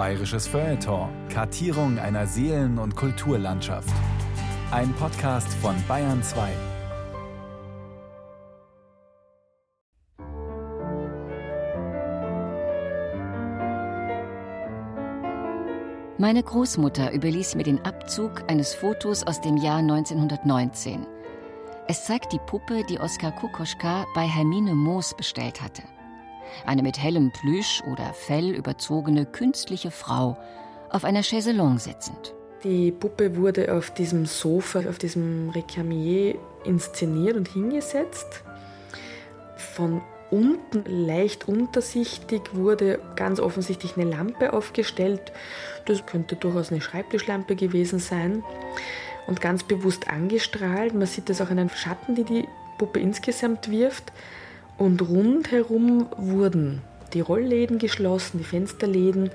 Bayerisches Feuilleton. Kartierung einer Seelen- und Kulturlandschaft. Ein Podcast von Bayern 2. Meine Großmutter überließ mir den Abzug eines Fotos aus dem Jahr 1919. Es zeigt die Puppe, die Oskar Kukoschka bei Hermine Moos bestellt hatte. Eine mit hellem Plüsch oder Fell überzogene künstliche Frau, auf einer Chaiselongue sitzend. Die Puppe wurde auf diesem Sofa, auf diesem Recamier inszeniert und hingesetzt. Von unten leicht untersichtig wurde ganz offensichtlich eine Lampe aufgestellt. Das könnte durchaus eine Schreibtischlampe gewesen sein und ganz bewusst angestrahlt. Man sieht das auch an den Schatten, die die Puppe insgesamt wirft. Und rundherum wurden die Rollläden geschlossen, die Fensterläden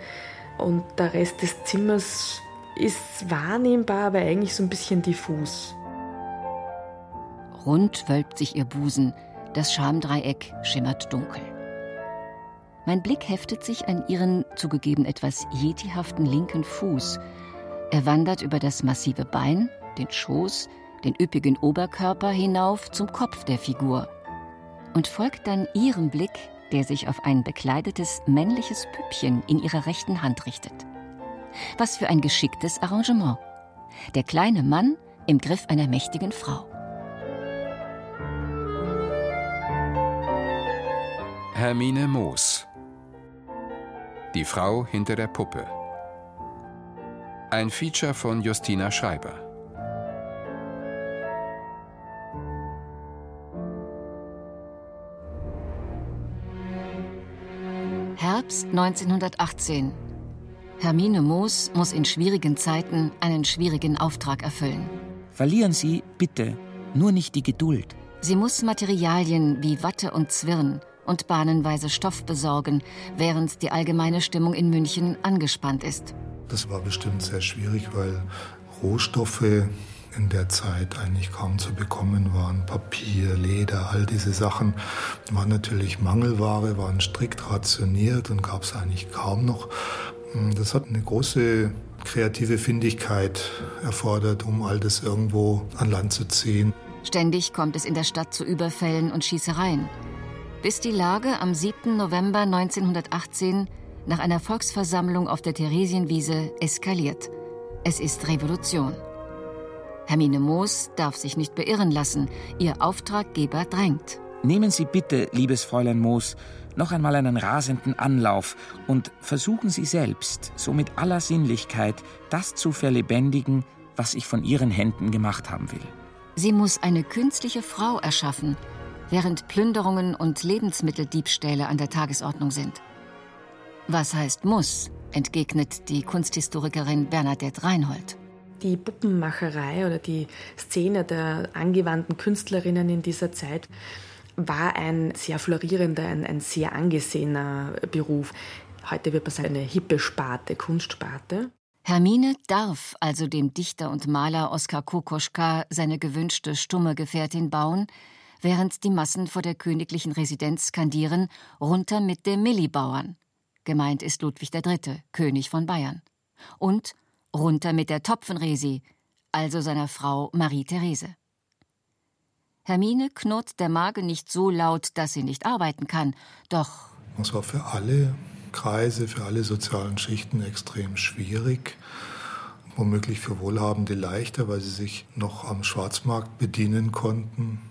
und der Rest des Zimmers ist wahrnehmbar, aber eigentlich so ein bisschen diffus. Rund wölbt sich ihr Busen, das Schamdreieck schimmert dunkel. Mein Blick heftet sich an ihren zugegeben etwas jetihaften linken Fuß. Er wandert über das massive Bein, den Schoß, den üppigen Oberkörper hinauf zum Kopf der Figur und folgt dann ihrem Blick, der sich auf ein bekleidetes männliches Püppchen in ihrer rechten Hand richtet. Was für ein geschicktes Arrangement. Der kleine Mann im Griff einer mächtigen Frau. Hermine Moos Die Frau hinter der Puppe Ein Feature von Justina Schreiber Herbst 1918. Hermine Moos muss in schwierigen Zeiten einen schwierigen Auftrag erfüllen. Verlieren Sie, bitte, nur nicht die Geduld. Sie muss Materialien wie Watte und Zwirn und bahnenweise Stoff besorgen, während die allgemeine Stimmung in München angespannt ist. Das war bestimmt sehr schwierig, weil Rohstoffe in der Zeit eigentlich kaum zu bekommen waren. Papier, Leder, all diese Sachen waren natürlich Mangelware, waren strikt rationiert und gab es eigentlich kaum noch. Das hat eine große kreative Findigkeit erfordert, um all das irgendwo an Land zu ziehen. Ständig kommt es in der Stadt zu Überfällen und Schießereien. Bis die Lage am 7. November 1918 nach einer Volksversammlung auf der Theresienwiese eskaliert. Es ist Revolution. Hermine Moos darf sich nicht beirren lassen. Ihr Auftraggeber drängt. Nehmen Sie bitte, liebes Fräulein Moos, noch einmal einen rasenden Anlauf und versuchen Sie selbst, so mit aller Sinnlichkeit, das zu verlebendigen, was ich von Ihren Händen gemacht haben will. Sie muss eine künstliche Frau erschaffen, während Plünderungen und Lebensmitteldiebstähle an der Tagesordnung sind. Was heißt muss, entgegnet die Kunsthistorikerin Bernadette Reinhold die Puppenmacherei oder die Szene der angewandten Künstlerinnen in dieser Zeit war ein sehr florierender, ein, ein sehr angesehener Beruf. Heute wird man sagen, eine hippe Sparte, Kunstsparte. Hermine darf also dem Dichter und Maler Oskar Kokoschka seine gewünschte stumme Gefährtin bauen, während die Massen vor der königlichen Residenz skandieren, runter mit den Millibauern. Gemeint ist Ludwig III., König von Bayern. Und runter mit der Topfenresi, also seiner Frau Marie-Therese. Hermine knurrt der Magen nicht so laut, dass sie nicht arbeiten kann, doch. Es war für alle Kreise, für alle sozialen Schichten extrem schwierig. Womöglich für Wohlhabende leichter, weil sie sich noch am Schwarzmarkt bedienen konnten.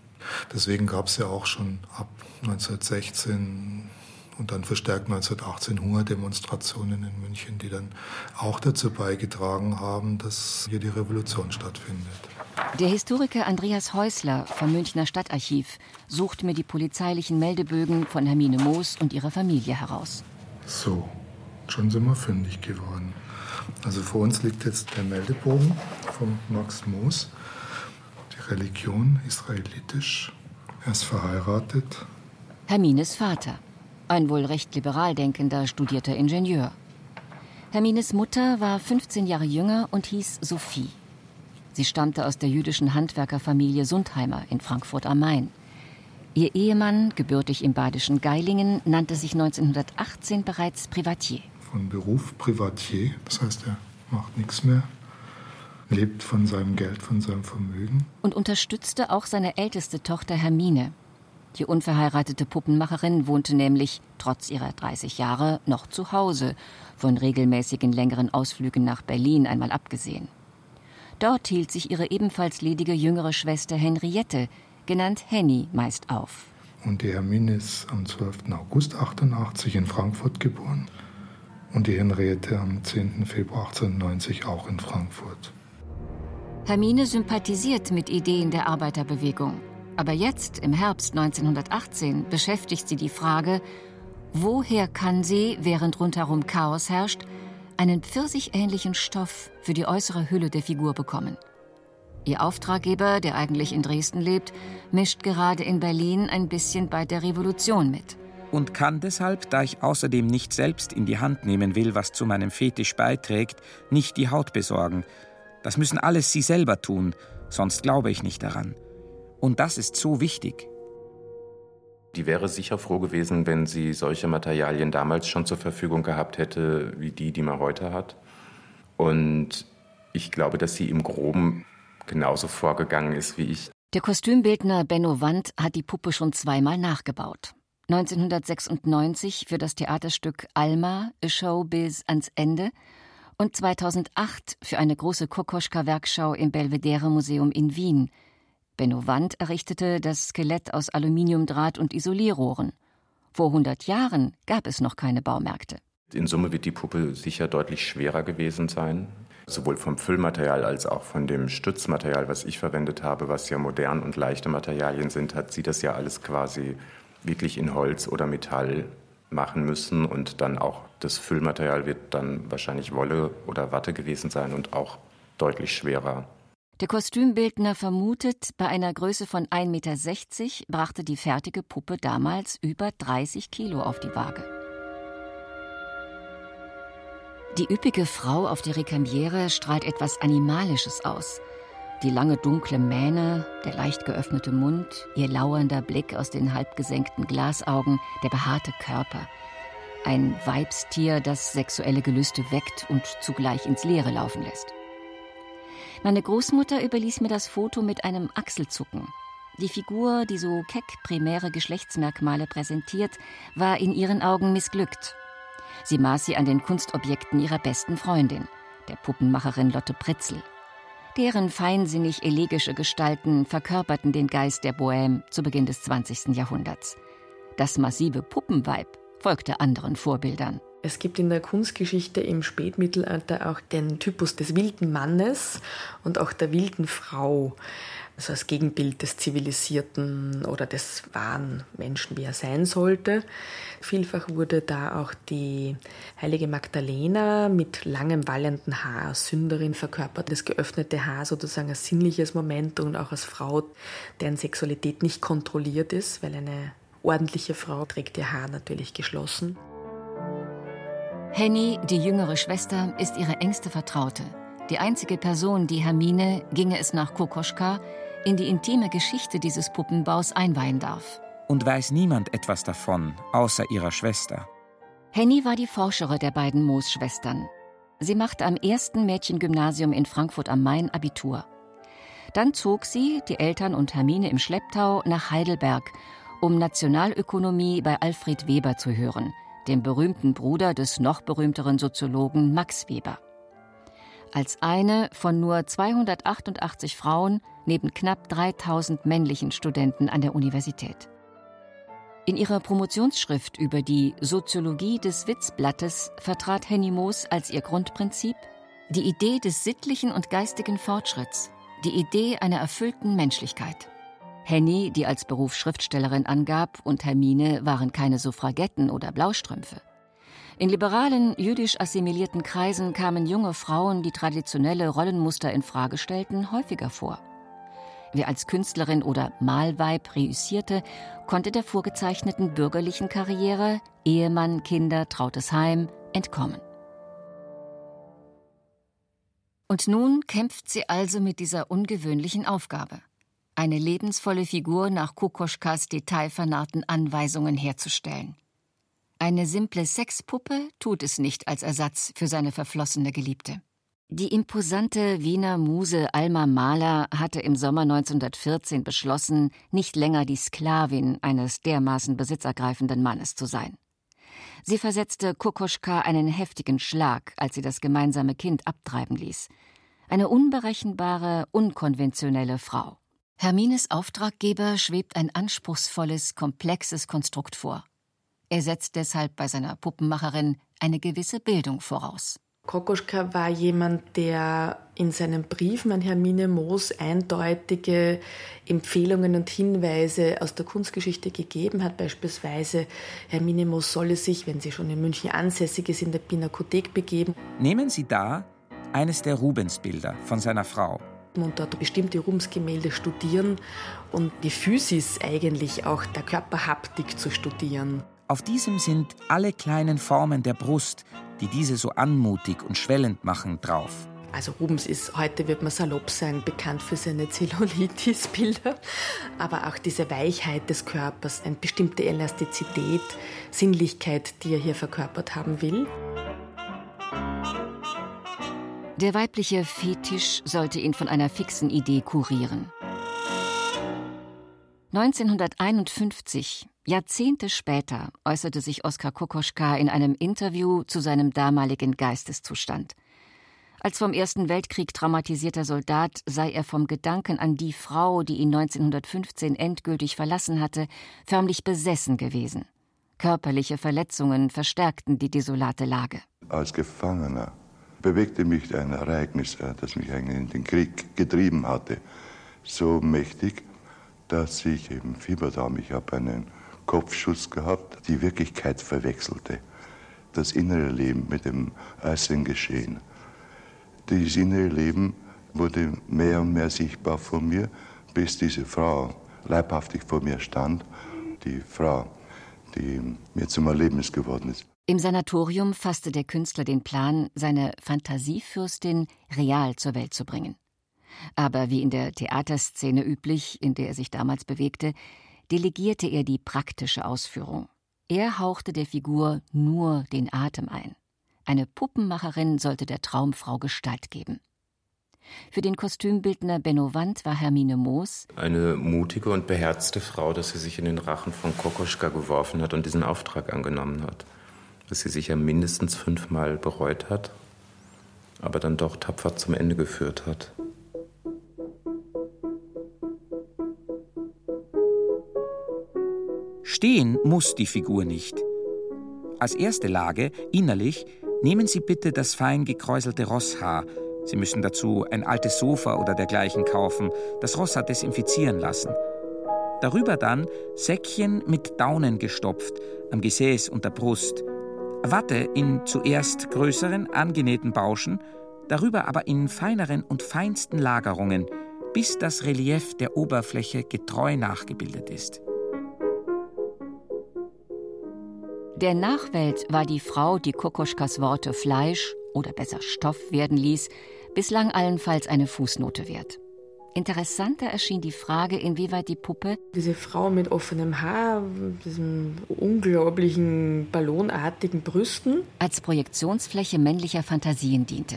Deswegen gab es ja auch schon ab 1916 und dann verstärkt 1918 Hungerdemonstrationen in München, die dann auch dazu beigetragen haben, dass hier die Revolution stattfindet. Der Historiker Andreas Häusler vom Münchner Stadtarchiv sucht mir die polizeilichen Meldebögen von Hermine Moos und ihrer Familie heraus. So, schon sind wir fündig geworden. Also vor uns liegt jetzt der Meldebogen von Max Moos. Die Religion israelitisch. Er ist verheiratet. Hermines Vater ein wohl recht liberal denkender studierter Ingenieur. Hermines Mutter war 15 Jahre jünger und hieß Sophie. Sie stammte aus der jüdischen Handwerkerfamilie Sundheimer in Frankfurt am Main. Ihr Ehemann, gebürtig im badischen Geilingen, nannte sich 1918 bereits Privatier. von Beruf Privatier, das heißt, er macht nichts mehr, lebt von seinem Geld, von seinem Vermögen. Und unterstützte auch seine älteste Tochter Hermine. Die unverheiratete Puppenmacherin wohnte nämlich, trotz ihrer 30 Jahre, noch zu Hause, von regelmäßigen längeren Ausflügen nach Berlin einmal abgesehen. Dort hielt sich ihre ebenfalls ledige jüngere Schwester Henriette, genannt Henny, meist auf. Und die Hermine ist am 12. August 88 in Frankfurt geboren und die Henriette am 10. Februar 1890 auch in Frankfurt. Hermine sympathisiert mit Ideen der Arbeiterbewegung. Aber jetzt, im Herbst 1918, beschäftigt sie die Frage, woher kann sie, während rundherum Chaos herrscht, einen pfirsichähnlichen Stoff für die äußere Hülle der Figur bekommen. Ihr Auftraggeber, der eigentlich in Dresden lebt, mischt gerade in Berlin ein bisschen bei der Revolution mit. Und kann deshalb, da ich außerdem nicht selbst in die Hand nehmen will, was zu meinem Fetisch beiträgt, nicht die Haut besorgen. Das müssen alles Sie selber tun, sonst glaube ich nicht daran. Und das ist so wichtig. Die wäre sicher froh gewesen, wenn sie solche Materialien damals schon zur Verfügung gehabt hätte, wie die, die man heute hat. Und ich glaube, dass sie im Groben genauso vorgegangen ist wie ich. Der Kostümbildner Benno Wandt hat die Puppe schon zweimal nachgebaut. 1996 für das Theaterstück Alma, A Show bis ans Ende und 2008 für eine große Kokoschka-Werkschau im Belvedere Museum in Wien – Benno Wandt errichtete das Skelett aus Aluminiumdraht und Isolierrohren. Vor 100 Jahren gab es noch keine Baumärkte. In Summe wird die Puppe sicher deutlich schwerer gewesen sein. Sowohl vom Füllmaterial als auch von dem Stützmaterial, was ich verwendet habe, was ja modern und leichte Materialien sind, hat sie das ja alles quasi wirklich in Holz oder Metall machen müssen. Und dann auch das Füllmaterial wird dann wahrscheinlich Wolle oder Watte gewesen sein und auch deutlich schwerer. Der Kostümbildner vermutet, bei einer Größe von 1,60 Meter brachte die fertige Puppe damals über 30 Kilo auf die Waage. Die üppige Frau auf der Rekamiere strahlt etwas Animalisches aus. Die lange dunkle Mähne, der leicht geöffnete Mund, ihr lauernder Blick aus den halb gesenkten Glasaugen, der behaarte Körper. Ein Weibstier, das sexuelle Gelüste weckt und zugleich ins Leere laufen lässt. Meine Großmutter überließ mir das Foto mit einem Achselzucken. Die Figur, die so keck primäre Geschlechtsmerkmale präsentiert, war in ihren Augen missglückt. Sie maß sie an den Kunstobjekten ihrer besten Freundin, der Puppenmacherin Lotte Pritzel. Deren feinsinnig elegische Gestalten verkörperten den Geist der Bohème zu Beginn des 20. Jahrhunderts. Das massive Puppenweib folgte anderen Vorbildern. Es gibt in der Kunstgeschichte im Spätmittelalter auch den Typus des wilden Mannes und auch der wilden Frau, also als Gegenbild des zivilisierten oder des wahren Menschen, wie er sein sollte. Vielfach wurde da auch die heilige Magdalena mit langem wallenden Haar als Sünderin verkörpert. Das geöffnete Haar sozusagen als sinnliches Moment und auch als Frau, deren Sexualität nicht kontrolliert ist, weil eine ordentliche Frau trägt ihr Haar natürlich geschlossen. Henny, die jüngere Schwester, ist ihre engste Vertraute. Die einzige Person, die Hermine, ginge es nach Kokoschka, in die intime Geschichte dieses Puppenbaus einweihen darf. Und weiß niemand etwas davon, außer ihrer Schwester. Henny war die Forschere der beiden Moos-Schwestern. Sie machte am ersten Mädchengymnasium in Frankfurt am Main Abitur. Dann zog sie, die Eltern und Hermine im Schlepptau, nach Heidelberg, um Nationalökonomie bei Alfred Weber zu hören – dem berühmten Bruder des noch berühmteren Soziologen Max Weber. Als eine von nur 288 Frauen neben knapp 3000 männlichen Studenten an der Universität. In ihrer Promotionsschrift über die Soziologie des Witzblattes vertrat Henny Moos als ihr Grundprinzip die Idee des sittlichen und geistigen Fortschritts, die Idee einer erfüllten Menschlichkeit. Henny, die als Beruf Schriftstellerin angab, und Hermine waren keine Suffragetten oder Blaustrümpfe. In liberalen, jüdisch assimilierten Kreisen kamen junge Frauen, die traditionelle Rollenmuster in Frage stellten, häufiger vor. Wer als Künstlerin oder Malweib reüssierte, konnte der vorgezeichneten bürgerlichen Karriere Ehemann, Kinder, trautes Heim entkommen. Und nun kämpft sie also mit dieser ungewöhnlichen Aufgabe eine lebensvolle Figur nach Kokoschkas detailvernarrten Anweisungen herzustellen. Eine simple Sexpuppe tut es nicht als Ersatz für seine verflossene Geliebte. Die imposante Wiener Muse Alma Mahler hatte im Sommer 1914 beschlossen, nicht länger die Sklavin eines dermaßen besitzergreifenden Mannes zu sein. Sie versetzte Kokoschka einen heftigen Schlag, als sie das gemeinsame Kind abtreiben ließ. Eine unberechenbare, unkonventionelle Frau. Hermines Auftraggeber schwebt ein anspruchsvolles, komplexes Konstrukt vor. Er setzt deshalb bei seiner Puppenmacherin eine gewisse Bildung voraus. Kokoschka war jemand, der in seinen Briefen an Hermine Moos eindeutige Empfehlungen und Hinweise aus der Kunstgeschichte gegeben hat. Beispielsweise, Hermine Moos solle sich, wenn sie schon in München ansässig ist, in der Pinakothek begeben. Nehmen Sie da eines der Rubensbilder von seiner Frau. Und dort bestimmte Rubens-Gemälde studieren und die Physis eigentlich auch der Körperhaptik zu studieren. Auf diesem sind alle kleinen Formen der Brust, die diese so anmutig und schwellend machen, drauf. Also Rubens ist, heute wird man salopp sein, bekannt für seine Zellulitis-Bilder, aber auch diese Weichheit des Körpers, eine bestimmte Elastizität, Sinnlichkeit, die er hier verkörpert haben will. Der weibliche Fetisch sollte ihn von einer fixen Idee kurieren. 1951, Jahrzehnte später, äußerte sich Oskar Kokoschka in einem Interview zu seinem damaligen Geisteszustand. Als vom Ersten Weltkrieg traumatisierter Soldat sei er vom Gedanken an die Frau, die ihn 1915 endgültig verlassen hatte, förmlich besessen gewesen. Körperliche Verletzungen verstärkten die desolate Lage. Als Gefangener bewegte mich ein Ereignis, äh, das mich eigentlich in den Krieg getrieben hatte, so mächtig, dass ich eben Fieberdarm, ich habe einen Kopfschuss gehabt, die Wirklichkeit verwechselte. Das innere Leben mit dem äußeren Geschehen. Dieses innere Leben wurde mehr und mehr sichtbar vor mir, bis diese Frau leibhaftig vor mir stand. Die Frau, die mir zum Erlebnis geworden ist. Im Sanatorium fasste der Künstler den Plan, seine Fantasiefürstin real zur Welt zu bringen. Aber wie in der Theaterszene üblich, in der er sich damals bewegte, delegierte er die praktische Ausführung. Er hauchte der Figur nur den Atem ein. Eine Puppenmacherin sollte der Traumfrau Gestalt geben. Für den Kostümbildner Benno Wandt war Hermine Moos eine mutige und beherzte Frau, dass sie sich in den Rachen von Kokoschka geworfen hat und diesen Auftrag angenommen hat. Dass sie sich ja mindestens fünfmal bereut hat, aber dann doch tapfer zum Ende geführt hat. Stehen muss die Figur nicht. Als erste Lage, innerlich, nehmen Sie bitte das fein gekräuselte Rosshaar. Sie müssen dazu ein altes Sofa oder dergleichen kaufen, das Rosshaar desinfizieren lassen. Darüber dann Säckchen mit Daunen gestopft, am Gesäß und der Brust. Watte in zuerst größeren, angenähten Bauschen, darüber aber in feineren und feinsten Lagerungen, bis das Relief der Oberfläche getreu nachgebildet ist. Der Nachwelt war die Frau, die Kokoschkas Worte Fleisch oder besser Stoff werden ließ, bislang allenfalls eine Fußnote wert. Interessanter erschien die Frage, inwieweit die Puppe diese Frau mit offenem Haar, diesen unglaublichen ballonartigen Brüsten als Projektionsfläche männlicher Fantasien diente.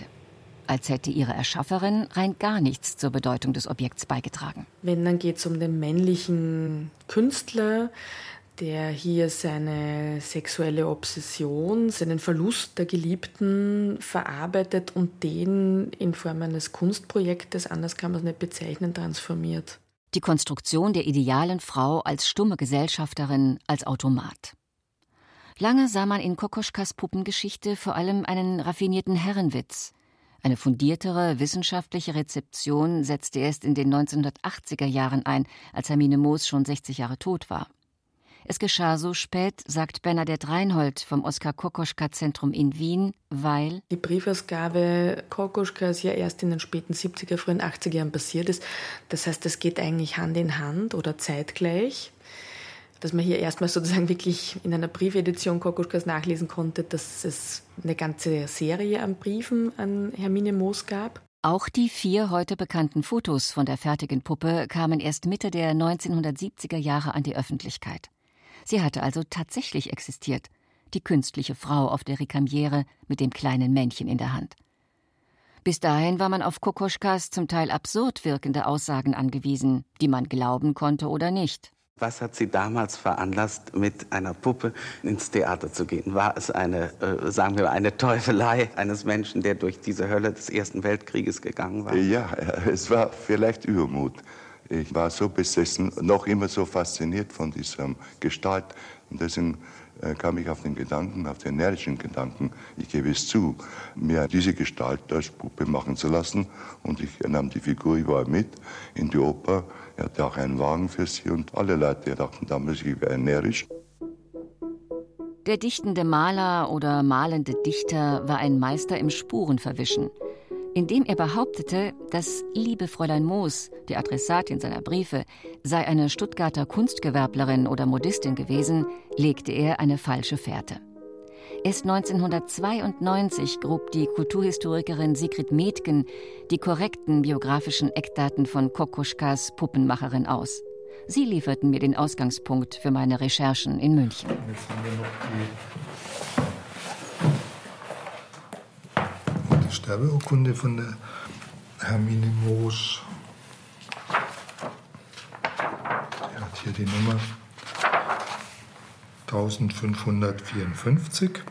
Als hätte ihre Erschafferin rein gar nichts zur Bedeutung des Objekts beigetragen. Wenn, dann geht es um den männlichen Künstler, der hier seine sexuelle Obsession, seinen Verlust der Geliebten verarbeitet und den in Form eines Kunstprojektes, anders kann man es nicht bezeichnen, transformiert. Die Konstruktion der idealen Frau als stumme Gesellschafterin, als Automat. Lange sah man in Kokoschkas Puppengeschichte vor allem einen raffinierten Herrenwitz. Eine fundiertere wissenschaftliche Rezeption setzte erst in den 1980er Jahren ein, als Hermine Moos schon 60 Jahre tot war. Es geschah so spät, sagt Bernadette Reinhold vom Oskar Kokoschka-Zentrum in Wien, weil die Briefausgabe Kokoschkas ja erst in den späten 70er, frühen 80er Jahren passiert ist. Das heißt, es geht eigentlich Hand in Hand oder zeitgleich. Dass man hier erstmal sozusagen wirklich in einer Briefedition Kokoschkas nachlesen konnte, dass es eine ganze Serie an Briefen an Hermine Moos gab. Auch die vier heute bekannten Fotos von der fertigen Puppe kamen erst Mitte der 1970er Jahre an die Öffentlichkeit. Sie hatte also tatsächlich existiert, die künstliche Frau auf der Rekamiere mit dem kleinen Männchen in der Hand. Bis dahin war man auf Kokoschkas zum Teil absurd wirkende Aussagen angewiesen, die man glauben konnte oder nicht. Was hat Sie damals veranlasst, mit einer Puppe ins Theater zu gehen? War es eine, äh, sagen wir, eine Teufelei eines Menschen, der durch diese Hölle des Ersten Weltkrieges gegangen war? Ja, es war vielleicht Übermut. Ich war so besessen, noch immer so fasziniert von dieser Gestalt. Und deswegen äh, kam ich auf den Gedanken, auf den energischen Gedanken, ich gebe es zu, mir diese Gestalt als Puppe machen zu lassen. Und ich nahm die Figur, war mit in die Oper. Er hatte auch einen Wagen für sie und alle Leute dachten damals, ich wäre energisch. Der dichtende Maler oder malende Dichter war ein Meister im Spurenverwischen indem er behauptete, das liebe Fräulein Moos, die Adressatin seiner Briefe, sei eine Stuttgarter Kunstgewerblerin oder Modistin gewesen, legte er eine falsche Fährte. Erst 1992 grub die Kulturhistorikerin Sigrid Metgen die korrekten biografischen Eckdaten von Kokoschkas Puppenmacherin aus. Sie lieferten mir den Ausgangspunkt für meine Recherchen in München. Jetzt haben wir noch die Sterbeurkunde von der Hermine Moos. Er hat hier die Nummer 1554.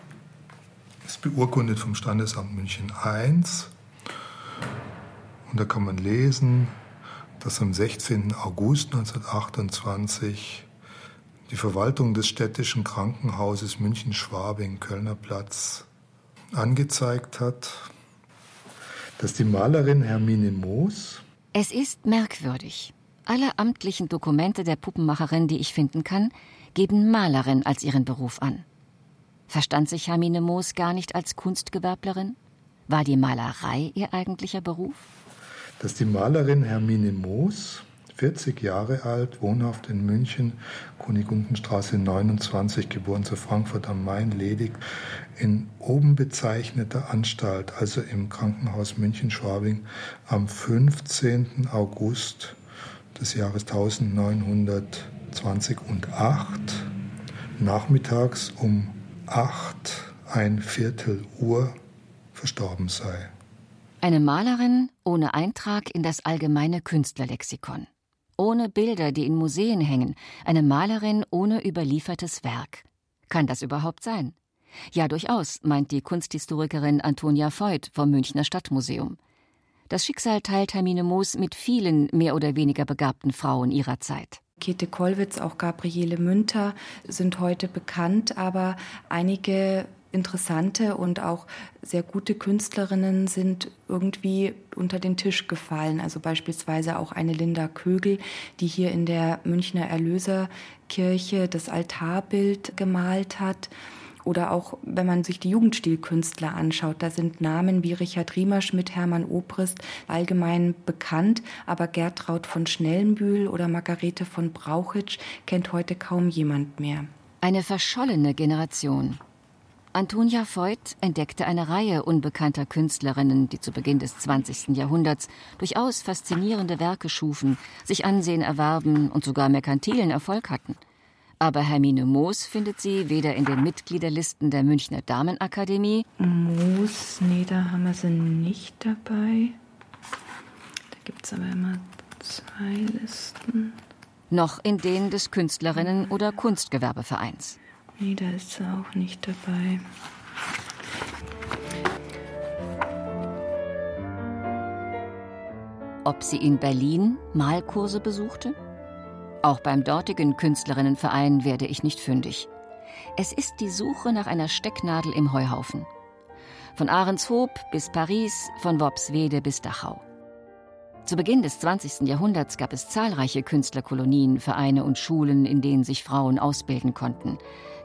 Ist beurkundet vom Standesamt München I. Und da kann man lesen, dass am 16. August 1928 die Verwaltung des städtischen Krankenhauses München-Schwabing, Kölner Platz, angezeigt hat, dass die Malerin Hermine Moos. Es ist merkwürdig. Alle amtlichen Dokumente der Puppenmacherin, die ich finden kann, geben Malerin als ihren Beruf an. Verstand sich Hermine Moos gar nicht als Kunstgewerblerin? War die Malerei ihr eigentlicher Beruf? Dass die Malerin Hermine Moos 40 Jahre alt, wohnhaft in München, Kunigundenstraße 29, geboren zu Frankfurt am Main, ledig, in oben bezeichneter Anstalt, also im Krankenhaus München-Schwabing, am 15. August des Jahres 1920 und 8 nachmittags um 8 ein Viertel Uhr verstorben sei. Eine Malerin ohne Eintrag in das allgemeine Künstlerlexikon ohne Bilder, die in Museen hängen, eine Malerin ohne überliefertes Werk. Kann das überhaupt sein? Ja, durchaus, meint die Kunsthistorikerin Antonia Voigt vom Münchner Stadtmuseum. Das Schicksal teilt Hermine Moos mit vielen mehr oder weniger begabten Frauen ihrer Zeit. Käthe Kollwitz, auch Gabriele Münter sind heute bekannt, aber einige interessante und auch sehr gute Künstlerinnen sind irgendwie unter den Tisch gefallen. Also beispielsweise auch eine Linda Kögel, die hier in der Münchner Erlöserkirche das Altarbild gemalt hat. Oder auch, wenn man sich die Jugendstilkünstler anschaut, da sind Namen wie Richard Riemerschmidt, Hermann Obrist allgemein bekannt, aber Gertraud von Schnellenbühl oder Margarete von Brauchitsch kennt heute kaum jemand mehr. Eine verschollene Generation. Antonia Voigt entdeckte eine Reihe unbekannter Künstlerinnen, die zu Beginn des 20. Jahrhunderts durchaus faszinierende Werke schufen, sich Ansehen erwarben und sogar merkantilen Erfolg hatten. Aber Hermine Moos findet sie weder in den Mitgliederlisten der Münchner Damenakademie. Moos, nee, da haben wir sie nicht dabei. Da gibt es aber immer zwei Listen. Noch in denen des Künstlerinnen- oder Kunstgewerbevereins. Nee, da ist sie auch nicht dabei. Ob sie in Berlin Malkurse besuchte? Auch beim dortigen Künstlerinnenverein werde ich nicht fündig. Es ist die Suche nach einer Stecknadel im Heuhaufen. Von Ahrenshoop bis Paris, von Worpswede bis Dachau. Zu Beginn des 20. Jahrhunderts gab es zahlreiche Künstlerkolonien, Vereine und Schulen, in denen sich Frauen ausbilden konnten.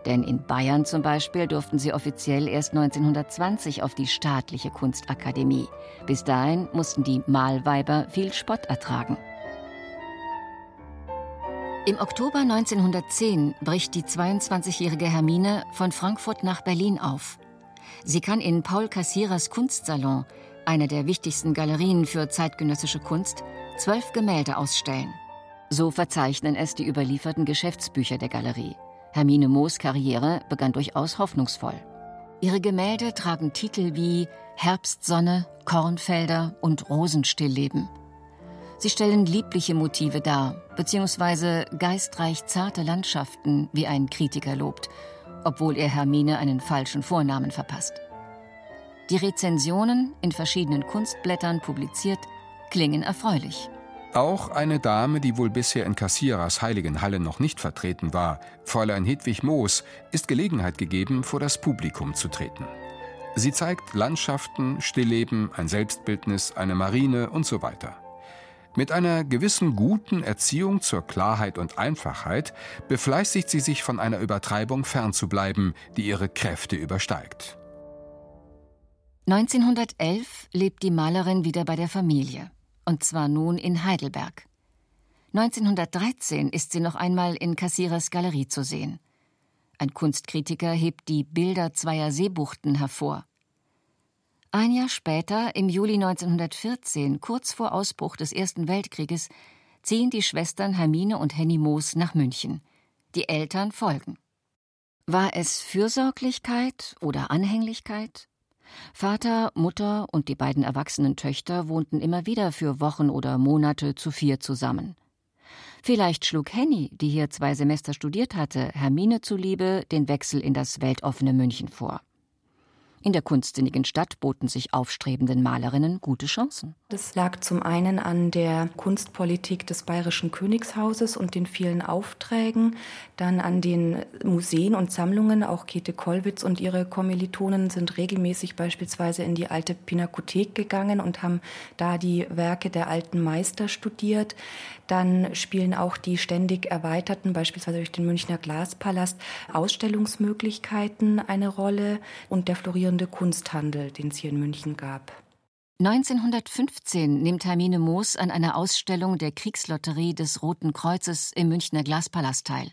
Denn in Bayern zum Beispiel durften sie offiziell erst 1920 auf die staatliche Kunstakademie. Bis dahin mussten die Malweiber viel Spott ertragen. Im Oktober 1910 bricht die 22-jährige Hermine von Frankfurt nach Berlin auf. Sie kann in Paul Cassierers Kunstsalon, einer der wichtigsten Galerien für zeitgenössische Kunst, zwölf Gemälde ausstellen. So verzeichnen es die überlieferten Geschäftsbücher der Galerie. Hermine Moos Karriere begann durchaus hoffnungsvoll. Ihre Gemälde tragen Titel wie Herbstsonne, Kornfelder und Rosenstillleben. Sie stellen liebliche Motive dar, beziehungsweise geistreich zarte Landschaften, wie ein Kritiker lobt, obwohl er Hermine einen falschen Vornamen verpasst. Die Rezensionen, in verschiedenen Kunstblättern publiziert, klingen erfreulich. Auch eine Dame, die wohl bisher in Kassierers Heiligenhalle noch nicht vertreten war, Fräulein Hedwig Moos, ist Gelegenheit gegeben, vor das Publikum zu treten. Sie zeigt Landschaften, Stillleben, ein Selbstbildnis, eine Marine und so weiter. Mit einer gewissen guten Erziehung zur Klarheit und Einfachheit befleißigt sie sich von einer Übertreibung fernzubleiben, die ihre Kräfte übersteigt. 1911 lebt die Malerin wieder bei der Familie, und zwar nun in Heidelberg. 1913 ist sie noch einmal in Kassierers Galerie zu sehen. Ein Kunstkritiker hebt die Bilder zweier Seebuchten hervor. Ein Jahr später, im Juli 1914, kurz vor Ausbruch des Ersten Weltkrieges, ziehen die Schwestern Hermine und Henny Moos nach München. Die Eltern folgen. War es Fürsorglichkeit oder Anhänglichkeit? Vater, Mutter und die beiden erwachsenen Töchter wohnten immer wieder für Wochen oder Monate zu vier zusammen. Vielleicht schlug Henny, die hier zwei Semester studiert hatte, Hermine zuliebe den Wechsel in das weltoffene München vor. In der kunstsinnigen Stadt boten sich aufstrebenden Malerinnen gute Chancen. Das lag zum einen an der Kunstpolitik des bayerischen Königshauses und den vielen Aufträgen, dann an den Museen und Sammlungen. Auch Käthe Kollwitz und ihre Kommilitonen sind regelmäßig beispielsweise in die alte Pinakothek gegangen und haben da die Werke der alten Meister studiert. Dann spielen auch die ständig erweiterten, beispielsweise durch den Münchner Glaspalast, Ausstellungsmöglichkeiten eine Rolle und der florierende Kunsthandel, den es hier in München gab. 1915 nimmt Hermine Moos an einer Ausstellung der Kriegslotterie des Roten Kreuzes im Münchner Glaspalast teil.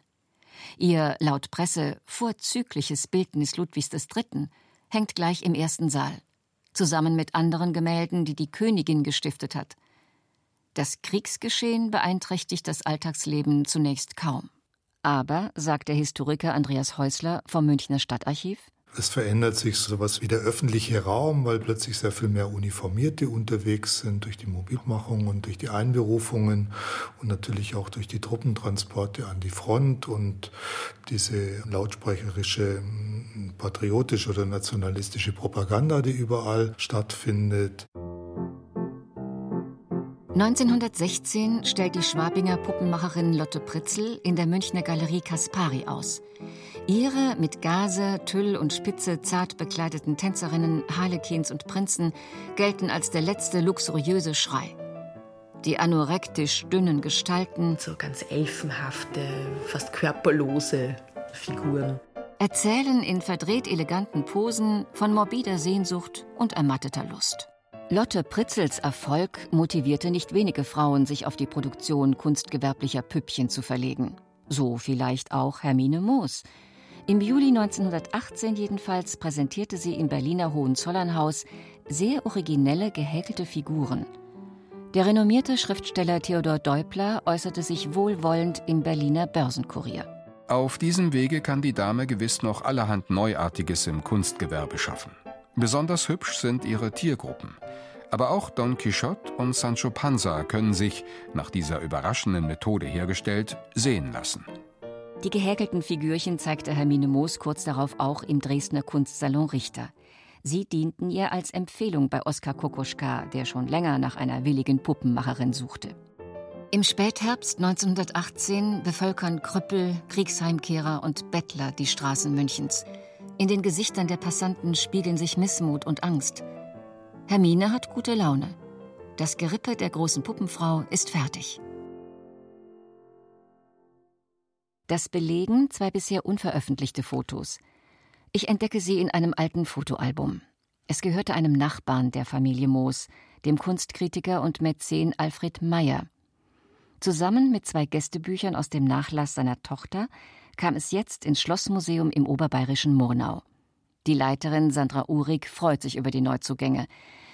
Ihr laut Presse vorzügliches Bildnis Ludwigs III. hängt gleich im ersten Saal, zusammen mit anderen Gemälden, die die Königin gestiftet hat – das Kriegsgeschehen beeinträchtigt das Alltagsleben zunächst kaum. Aber, sagt der Historiker Andreas Häusler vom Münchner Stadtarchiv, es verändert sich sowas wie der öffentliche Raum, weil plötzlich sehr viel mehr Uniformierte unterwegs sind durch die Mobilmachung und durch die Einberufungen und natürlich auch durch die Truppentransporte an die Front und diese lautsprecherische patriotische oder nationalistische Propaganda, die überall stattfindet. 1916 stellt die Schwabinger Puppenmacherin Lotte Pritzel in der Münchner Galerie Kaspari aus. Ihre mit Gase, Tüll und Spitze zart bekleideten Tänzerinnen, Harlekins und Prinzen gelten als der letzte luxuriöse Schrei. Die anorektisch dünnen Gestalten, so ganz elfenhafte, fast körperlose Figuren, erzählen in verdreht eleganten Posen von morbider Sehnsucht und ermatteter Lust. Lotte Pritzels Erfolg motivierte nicht wenige Frauen, sich auf die Produktion kunstgewerblicher Püppchen zu verlegen. So vielleicht auch Hermine Moos. Im Juli 1918 jedenfalls präsentierte sie im Berliner Hohenzollernhaus sehr originelle gehäkelte Figuren. Der renommierte Schriftsteller Theodor Deupler äußerte sich wohlwollend im Berliner Börsenkurier. Auf diesem Wege kann die Dame gewiss noch allerhand Neuartiges im Kunstgewerbe schaffen. Besonders hübsch sind ihre Tiergruppen. Aber auch Don Quixote und Sancho Panza können sich, nach dieser überraschenden Methode hergestellt, sehen lassen. Die gehäkelten Figürchen zeigte Hermine Moos kurz darauf auch im Dresdner Kunstsalon Richter. Sie dienten ihr als Empfehlung bei Oskar Kokoschka, der schon länger nach einer willigen Puppenmacherin suchte. Im Spätherbst 1918 bevölkern Krüppel, Kriegsheimkehrer und Bettler die Straßen Münchens. In den Gesichtern der Passanten spiegeln sich Missmut und Angst. Hermine hat gute Laune. Das Gerippe der großen Puppenfrau ist fertig. Das belegen zwei bisher unveröffentlichte Fotos. Ich entdecke sie in einem alten Fotoalbum. Es gehörte einem Nachbarn der Familie Moos, dem Kunstkritiker und Mäzen Alfred Meyer. Zusammen mit zwei Gästebüchern aus dem Nachlass seiner Tochter kam es jetzt ins Schlossmuseum im oberbayerischen Murnau. Die Leiterin Sandra Uhrig freut sich über die Neuzugänge.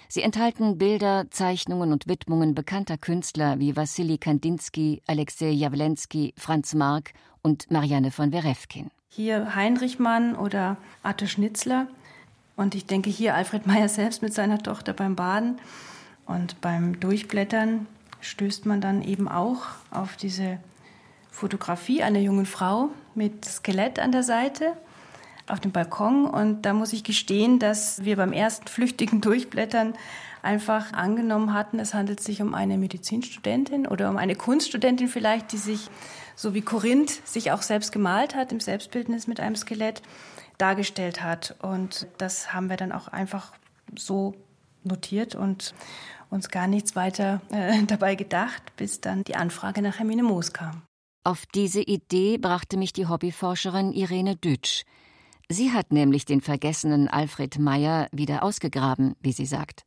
Sie enthalten Bilder, Zeichnungen und Widmungen bekannter Künstler wie Wassili Kandinsky, Alexei Jawlensky, Franz Mark und Marianne von Werefkin. Hier Heinrich Mann oder Arthur Schnitzler. Und ich denke hier Alfred Meyer selbst mit seiner Tochter beim Baden. Und beim Durchblättern stößt man dann eben auch auf diese Fotografie einer jungen Frau mit Skelett an der Seite auf dem Balkon. Und da muss ich gestehen, dass wir beim ersten flüchtigen Durchblättern einfach angenommen hatten, es handelt sich um eine Medizinstudentin oder um eine Kunststudentin vielleicht, die sich, so wie Korinth, sich auch selbst gemalt hat, im Selbstbildnis mit einem Skelett dargestellt hat. Und das haben wir dann auch einfach so notiert und uns gar nichts weiter äh, dabei gedacht, bis dann die Anfrage nach Hermine Moos kam. Auf diese Idee brachte mich die Hobbyforscherin Irene Dütsch. Sie hat nämlich den vergessenen Alfred Meyer wieder ausgegraben, wie sie sagt.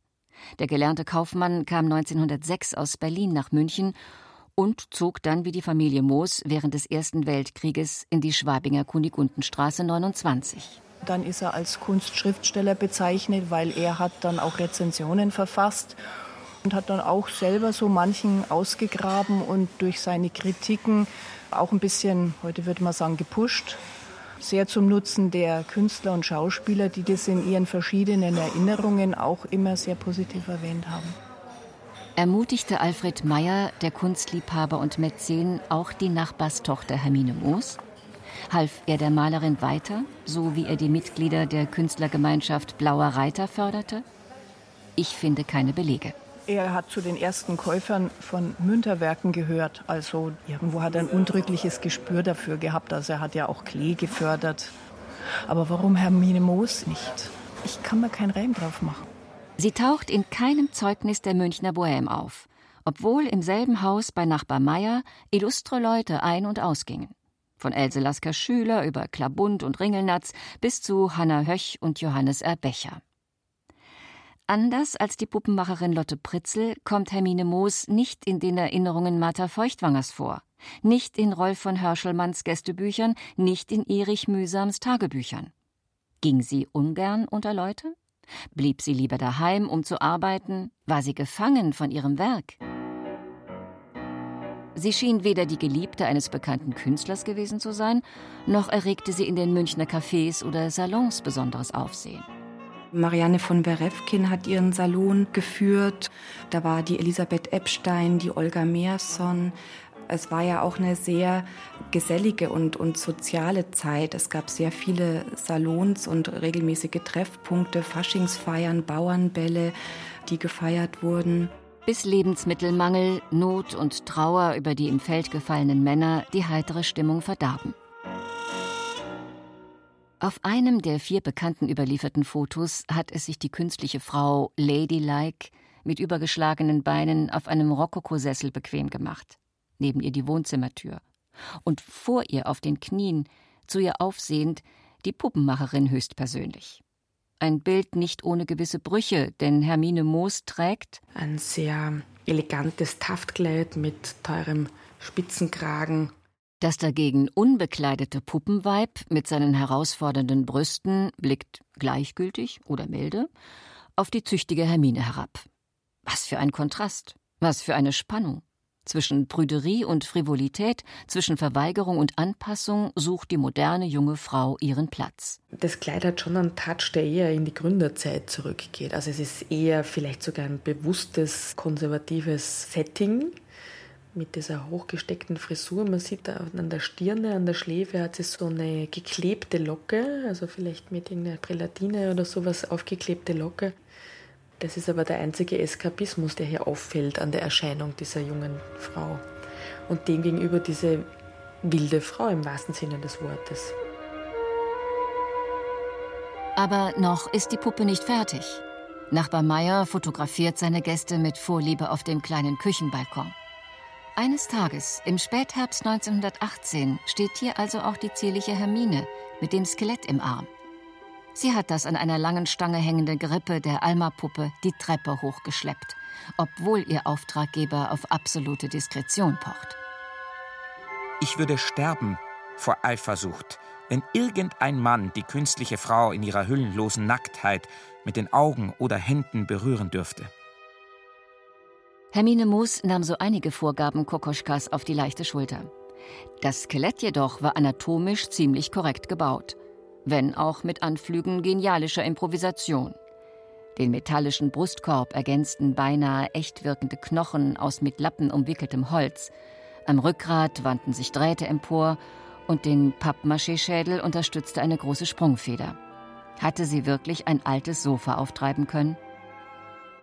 Der gelernte Kaufmann kam 1906 aus Berlin nach München und zog dann wie die Familie Moos während des Ersten Weltkrieges in die Schwabinger Kunigundenstraße 29. Dann ist er als Kunstschriftsteller bezeichnet, weil er hat dann auch Rezensionen verfasst und hat dann auch selber so manchen ausgegraben und durch seine Kritiken auch ein bisschen, heute würde man sagen, gepusht. Sehr zum Nutzen der Künstler und Schauspieler, die das in ihren verschiedenen Erinnerungen auch immer sehr positiv erwähnt haben. Ermutigte Alfred Meyer, der Kunstliebhaber und Mäzen, auch die Nachbarstochter Hermine Moos? Half er der Malerin weiter, so wie er die Mitglieder der Künstlergemeinschaft Blauer Reiter förderte? Ich finde keine Belege. Er hat zu den ersten Käufern von Münterwerken gehört. Also irgendwo hat er ein undrückliches Gespür dafür gehabt. Also er hat ja auch Klee gefördert. Aber warum Hermine Moos nicht? Ich kann mir keinen Reim drauf machen. Sie taucht in keinem Zeugnis der Münchner Bohème auf, obwohl im selben Haus bei Nachbar Meyer illustre Leute ein- und ausgingen. Von Else Lasker Schüler über Klabund und Ringelnatz bis zu Hanna Höch und Johannes R. Becher. Anders als die Puppenmacherin Lotte Pritzel kommt Hermine Moos nicht in den Erinnerungen Martha Feuchtwangers vor, nicht in Rolf von Hörschelmanns Gästebüchern, nicht in Erich Mühsams Tagebüchern. Ging sie ungern unter Leute? Blieb sie lieber daheim, um zu arbeiten? War sie gefangen von ihrem Werk? Sie schien weder die Geliebte eines bekannten Künstlers gewesen zu sein, noch erregte sie in den Münchner Cafés oder Salons besonderes Aufsehen. Marianne von Werefkin hat ihren Salon geführt. Da war die Elisabeth Epstein, die Olga Meerson. Es war ja auch eine sehr gesellige und, und soziale Zeit. Es gab sehr viele Salons und regelmäßige Treffpunkte, Faschingsfeiern, Bauernbälle, die gefeiert wurden. Bis Lebensmittelmangel, Not und Trauer über die im Feld gefallenen Männer die heitere Stimmung verdarben. Auf einem der vier bekannten überlieferten Fotos hat es sich die künstliche Frau ladylike mit übergeschlagenen Beinen auf einem Rokokosessel bequem gemacht. Neben ihr die Wohnzimmertür. Und vor ihr auf den Knien, zu ihr aufsehend, die Puppenmacherin höchstpersönlich. Ein Bild nicht ohne gewisse Brüche, denn Hermine Moos trägt ein sehr elegantes Taftkleid mit teurem Spitzenkragen das dagegen unbekleidete Puppenweib mit seinen herausfordernden Brüsten blickt gleichgültig oder milde auf die züchtige Hermine herab. Was für ein Kontrast, was für eine Spannung. Zwischen Prüderie und Frivolität, zwischen Verweigerung und Anpassung sucht die moderne junge Frau ihren Platz. Das Kleid hat schon einen Touch, der eher in die Gründerzeit zurückgeht. Also es ist eher vielleicht sogar ein bewusstes, konservatives Setting mit dieser hochgesteckten Frisur. Man sieht an der Stirne, an der Schläfe hat sie so eine geklebte Locke, also vielleicht mit irgendeiner Prälatine oder sowas aufgeklebte Locke. Das ist aber der einzige Eskapismus, der hier auffällt an der Erscheinung dieser jungen Frau. Und demgegenüber diese wilde Frau im wahrsten Sinne des Wortes. Aber noch ist die Puppe nicht fertig. Nachbar Meier fotografiert seine Gäste mit Vorliebe auf dem kleinen Küchenbalkon. Eines Tages, im Spätherbst 1918, steht hier also auch die zierliche Hermine mit dem Skelett im Arm. Sie hat das an einer langen Stange hängende Grippe der Alma-Puppe die Treppe hochgeschleppt, obwohl ihr Auftraggeber auf absolute Diskretion pocht. Ich würde sterben vor Eifersucht, wenn irgendein Mann die künstliche Frau in ihrer hüllenlosen Nacktheit mit den Augen oder Händen berühren dürfte. Hermine Moos nahm so einige Vorgaben Kokoschkas auf die leichte Schulter. Das Skelett jedoch war anatomisch ziemlich korrekt gebaut, wenn auch mit Anflügen genialischer Improvisation. Den metallischen Brustkorb ergänzten beinahe echt wirkende Knochen aus mit Lappen umwickeltem Holz. Am Rückgrat wandten sich Drähte empor und den Pappmaché-Schädel unterstützte eine große Sprungfeder. Hatte sie wirklich ein altes Sofa auftreiben können?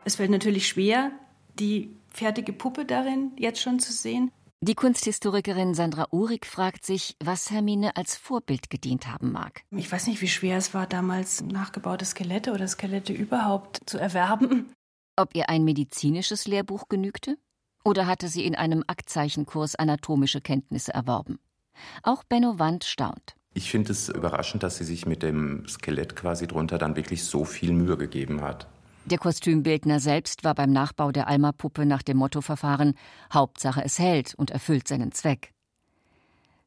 Es fällt natürlich schwer, die fertige Puppe darin jetzt schon zu sehen. Die Kunsthistorikerin Sandra Uhrig fragt sich, was Hermine als Vorbild gedient haben mag. Ich weiß nicht, wie schwer es war, damals nachgebaute Skelette oder Skelette überhaupt zu erwerben. Ob ihr ein medizinisches Lehrbuch genügte? Oder hatte sie in einem Aktzeichenkurs anatomische Kenntnisse erworben? Auch Benno Wand staunt. Ich finde es überraschend, dass sie sich mit dem Skelett quasi drunter dann wirklich so viel Mühe gegeben hat. Der Kostümbildner selbst war beim Nachbau der Alma-Puppe nach dem Motto verfahren: Hauptsache es hält und erfüllt seinen Zweck.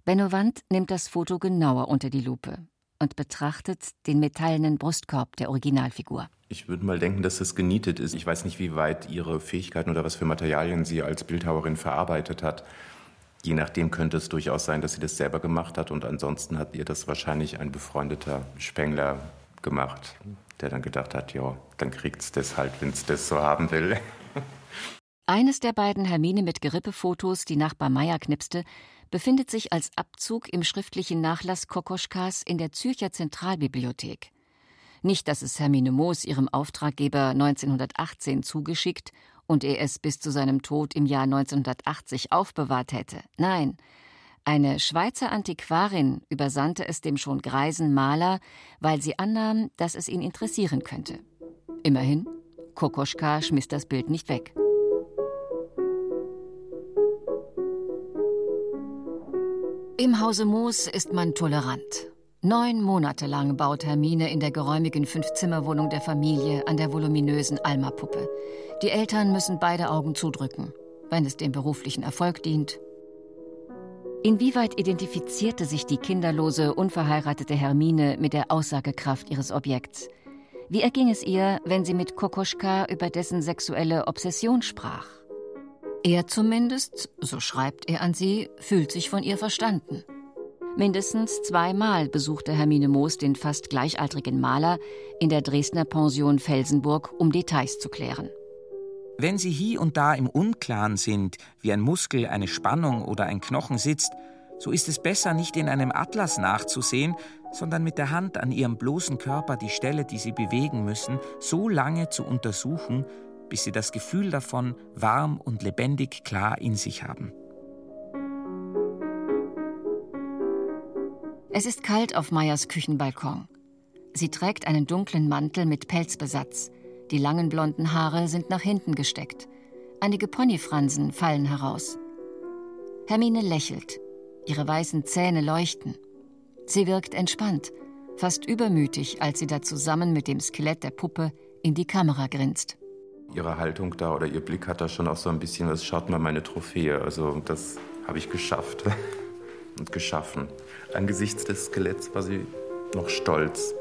Benno Wand nimmt das Foto genauer unter die Lupe und betrachtet den metallenen Brustkorb der Originalfigur. Ich würde mal denken, dass es genietet ist. Ich weiß nicht, wie weit ihre Fähigkeiten oder was für Materialien sie als Bildhauerin verarbeitet hat. Je nachdem könnte es durchaus sein, dass sie das selber gemacht hat und ansonsten hat ihr das wahrscheinlich ein befreundeter Spengler gemacht der dann gedacht hat, ja, dann kriegt's das halt, wenn's das so haben will. Eines der beiden Hermine mit Gerippe-Fotos, die Nachbar Meier knipste, befindet sich als Abzug im schriftlichen Nachlass Kokoschkas in der Zürcher Zentralbibliothek. Nicht, dass es Hermine Moos ihrem Auftraggeber 1918 zugeschickt und er es bis zu seinem Tod im Jahr 1980 aufbewahrt hätte. Nein, eine Schweizer Antiquarin übersandte es dem schon greisen Maler, weil sie annahm, dass es ihn interessieren könnte. Immerhin, Kokoschka schmiss das Bild nicht weg. Im Hause Moos ist man tolerant. Neun Monate lang baut Hermine in der geräumigen Fünfzimmerwohnung der Familie an der voluminösen Alma-Puppe. Die Eltern müssen beide Augen zudrücken, wenn es dem beruflichen Erfolg dient Inwieweit identifizierte sich die kinderlose, unverheiratete Hermine mit der Aussagekraft ihres Objekts? Wie erging es ihr, wenn sie mit Kokoschka über dessen sexuelle Obsession sprach? Er zumindest, so schreibt er an sie, fühlt sich von ihr verstanden. Mindestens zweimal besuchte Hermine Moos den fast gleichaltrigen Maler in der Dresdner Pension Felsenburg, um Details zu klären. Wenn Sie hier und da im Unklaren sind, wie ein Muskel, eine Spannung oder ein Knochen sitzt, so ist es besser, nicht in einem Atlas nachzusehen, sondern mit der Hand an Ihrem bloßen Körper die Stelle, die Sie bewegen müssen, so lange zu untersuchen, bis Sie das Gefühl davon warm und lebendig klar in sich haben. Es ist kalt auf Meyers Küchenbalkon. Sie trägt einen dunklen Mantel mit Pelzbesatz. Die langen blonden Haare sind nach hinten gesteckt. Einige Ponyfransen fallen heraus. Hermine lächelt. Ihre weißen Zähne leuchten. Sie wirkt entspannt, fast übermütig, als sie da zusammen mit dem Skelett der Puppe in die Kamera grinst. Ihre Haltung da oder ihr Blick hat da schon auch so ein bisschen, was schaut mal meine Trophäe. Also das habe ich geschafft und geschaffen. Angesichts des Skeletts war sie noch stolz.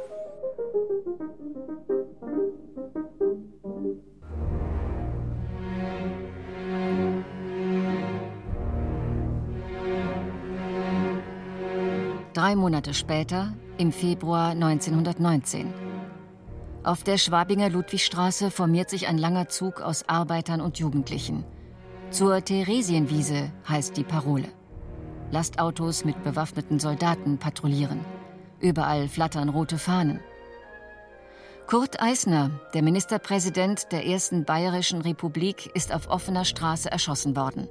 Drei Monate später, im Februar 1919. Auf der Schwabinger Ludwigstraße formiert sich ein langer Zug aus Arbeitern und Jugendlichen. Zur Theresienwiese heißt die Parole. Lastautos mit bewaffneten Soldaten patrouillieren. Überall flattern rote Fahnen. Kurt Eisner, der Ministerpräsident der ersten Bayerischen Republik, ist auf offener Straße erschossen worden.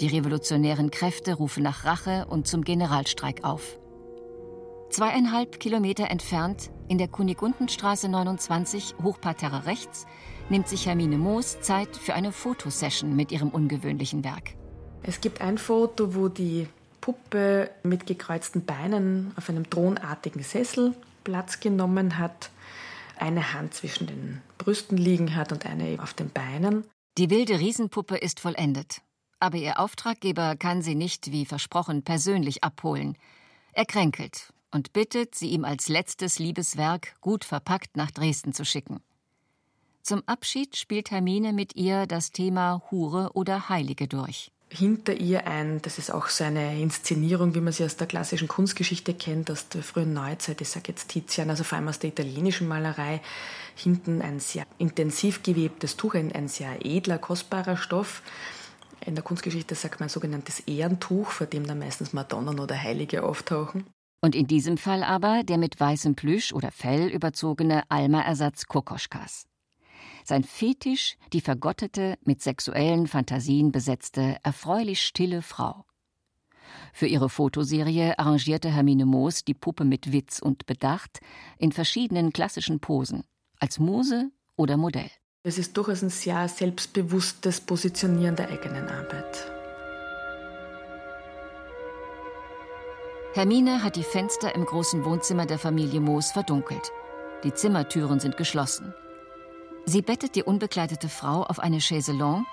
Die revolutionären Kräfte rufen nach Rache und zum Generalstreik auf. Zweieinhalb Kilometer entfernt, in der Kunigundenstraße 29, Hochparterre rechts, nimmt sich Hermine Moos Zeit für eine Fotosession mit ihrem ungewöhnlichen Werk. Es gibt ein Foto, wo die Puppe mit gekreuzten Beinen auf einem thronartigen Sessel Platz genommen hat, eine Hand zwischen den Brüsten liegen hat und eine auf den Beinen. Die wilde Riesenpuppe ist vollendet. Aber ihr Auftraggeber kann sie nicht, wie versprochen, persönlich abholen. Er kränkelt und bittet, sie ihm als letztes Liebeswerk gut verpackt nach Dresden zu schicken. Zum Abschied spielt Hermine mit ihr das Thema Hure oder Heilige durch. hinter ihr ein, das ist auch so eine Inszenierung, wie man sie aus der klassischen Kunstgeschichte kennt, aus der frühen Neuzeit, ich sage jetzt Tizian, also vor allem aus der italienischen Malerei, hinten ein sehr intensiv gewebtes Tuch, ein, ein sehr edler, kostbarer Stoff. In der Kunstgeschichte sagt man ein sogenanntes Ehrentuch, vor dem dann meistens Madonnen oder Heilige auftauchen. Und in diesem Fall aber der mit weißem Plüsch oder Fell überzogene Alma-Ersatz Kokoschkas. Sein Fetisch die vergottete, mit sexuellen Fantasien besetzte, erfreulich stille Frau. Für ihre Fotoserie arrangierte Hermine Moos die Puppe mit Witz und Bedacht in verschiedenen klassischen Posen, als Muse oder Modell. Es ist durchaus ein sehr selbstbewusstes Positionieren der eigenen Arbeit. Hermine hat die Fenster im großen Wohnzimmer der Familie Moos verdunkelt. Die Zimmertüren sind geschlossen. Sie bettet die unbekleidete Frau auf eine Chaiselongue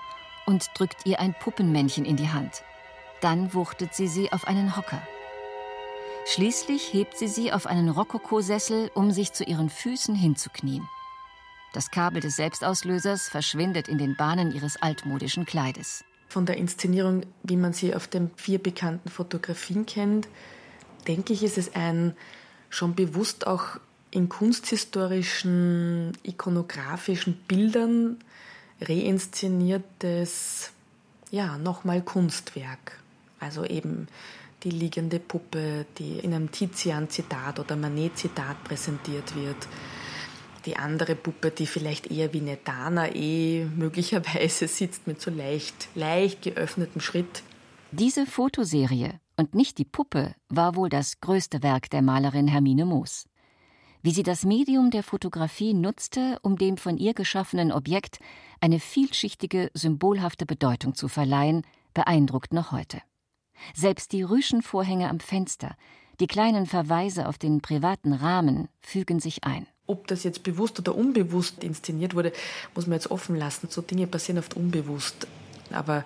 und drückt ihr ein Puppenmännchen in die Hand. Dann wuchtet sie sie auf einen Hocker. Schließlich hebt sie sie auf einen Rokokosessel, um sich zu ihren Füßen hinzuknien. Das Kabel des Selbstauslösers verschwindet in den Bahnen ihres altmodischen Kleides. Von der Inszenierung, wie man sie auf den vier bekannten Fotografien kennt, denke ich, ist es ein schon bewusst auch in kunsthistorischen, ikonografischen Bildern reinszeniertes, ja, nochmal Kunstwerk. Also eben die liegende Puppe, die in einem Tizian-Zitat oder Manet-Zitat präsentiert wird. Die andere Puppe, die vielleicht eher wie eine Danae möglicherweise sitzt mit so leicht, leicht geöffnetem Schritt. Diese Fotoserie und nicht die Puppe war wohl das größte Werk der Malerin Hermine Moos wie sie das Medium der Fotografie nutzte, um dem von ihr geschaffenen Objekt eine vielschichtige, symbolhafte Bedeutung zu verleihen, beeindruckt noch heute. Selbst die Rüschenvorhänge am Fenster, die kleinen Verweise auf den privaten Rahmen fügen sich ein. Ob das jetzt bewusst oder unbewusst inszeniert wurde, muss man jetzt offen lassen. So Dinge passieren oft unbewusst. Aber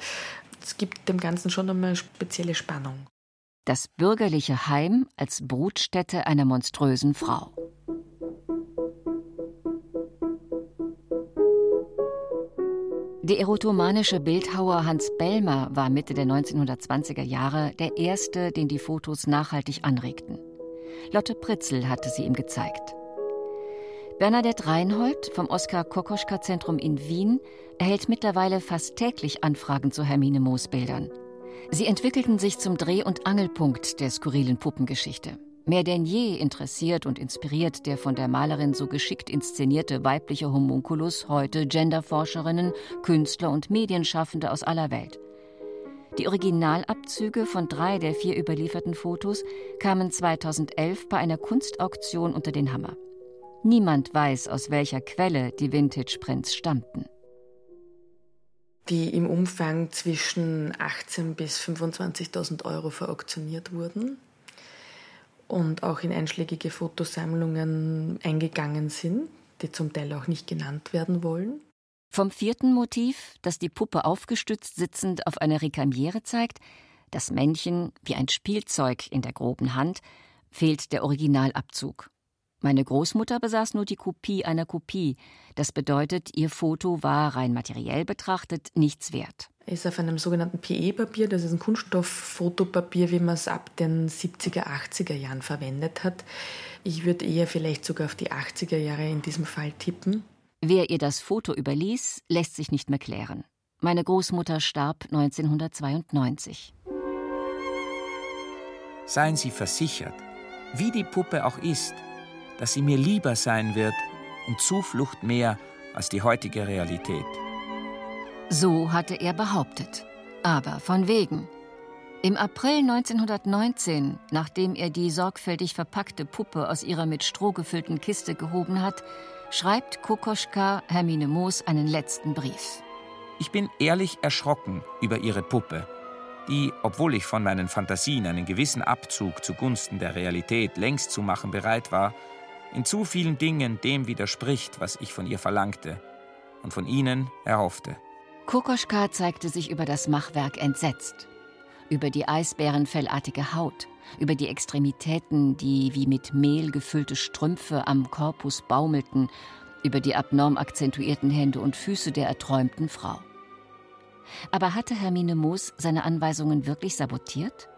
es gibt dem Ganzen schon einmal spezielle Spannung. Das bürgerliche Heim als Brutstätte einer monströsen Frau. Der erotomanische Bildhauer Hans Bellmer war Mitte der 1920er Jahre der erste, den die Fotos nachhaltig anregten. Lotte Pritzel hatte sie ihm gezeigt. Bernadette Reinhold vom Oskar Kokoschka Zentrum in Wien erhält mittlerweile fast täglich Anfragen zu Hermine Moos Bildern. Sie entwickelten sich zum Dreh- und Angelpunkt der skurrilen Puppengeschichte. Mehr denn je interessiert und inspiriert der von der Malerin so geschickt inszenierte weibliche Homunculus heute Genderforscherinnen, Künstler und Medienschaffende aus aller Welt. Die Originalabzüge von drei der vier überlieferten Fotos kamen 2011 bei einer Kunstauktion unter den Hammer. Niemand weiß, aus welcher Quelle die Vintage-Prints stammten. Die im Umfang zwischen 18.000 bis 25.000 Euro verauktioniert wurden und auch in einschlägige Fotosammlungen eingegangen sind, die zum Teil auch nicht genannt werden wollen. Vom vierten Motiv, das die Puppe aufgestützt sitzend auf einer Rekamiere zeigt, das Männchen wie ein Spielzeug in der groben Hand, fehlt der Originalabzug. Meine Großmutter besaß nur die Kopie einer Kopie. Das bedeutet, ihr Foto war rein materiell betrachtet nichts wert ist auf einem sogenannten PE-Papier, das ist ein Kunststofffotopapier, wie man es ab den 70er, 80er Jahren verwendet hat. Ich würde eher vielleicht sogar auf die 80er Jahre in diesem Fall tippen. Wer ihr das Foto überließ, lässt sich nicht mehr klären. Meine Großmutter starb 1992. Seien Sie versichert, wie die Puppe auch ist, dass sie mir lieber sein wird und Zuflucht mehr als die heutige Realität. So hatte er behauptet. Aber von wegen. Im April 1919, nachdem er die sorgfältig verpackte Puppe aus ihrer mit Stroh gefüllten Kiste gehoben hat, schreibt Kokoschka Hermine Moos einen letzten Brief. Ich bin ehrlich erschrocken über ihre Puppe, die, obwohl ich von meinen Fantasien einen gewissen Abzug zugunsten der Realität längst zu machen bereit war, in zu vielen Dingen dem widerspricht, was ich von ihr verlangte und von ihnen erhoffte. Kokoschka zeigte sich über das Machwerk entsetzt. Über die eisbärenfellartige Haut, über die Extremitäten, die wie mit Mehl gefüllte Strümpfe am Korpus baumelten, über die abnorm akzentuierten Hände und Füße der erträumten Frau. Aber hatte Hermine Moos seine Anweisungen wirklich sabotiert?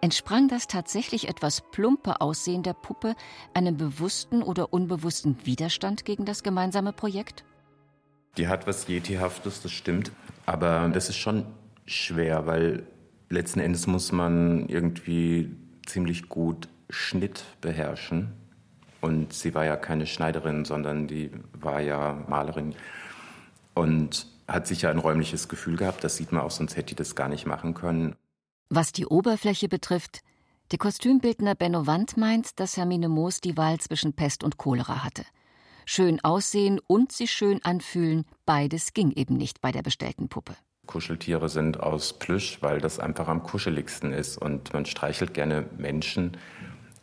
Entsprang das tatsächlich etwas plumpe Aussehen der Puppe einem bewussten oder unbewussten Widerstand gegen das gemeinsame Projekt? Die hat was Yeti-haftes, das stimmt. Aber das ist schon schwer, weil letzten Endes muss man irgendwie ziemlich gut Schnitt beherrschen. Und sie war ja keine Schneiderin, sondern die war ja Malerin. Und hat sicher ein räumliches Gefühl gehabt, das sieht man auch, sonst hätte die das gar nicht machen können. Was die Oberfläche betrifft, der Kostümbildner Benno Wandt meint, dass Hermine Moos die Wahl zwischen Pest und Cholera hatte. Schön aussehen und sich schön anfühlen, beides ging eben nicht bei der bestellten Puppe. Kuscheltiere sind aus Plüsch, weil das einfach am kuscheligsten ist und man streichelt gerne Menschen.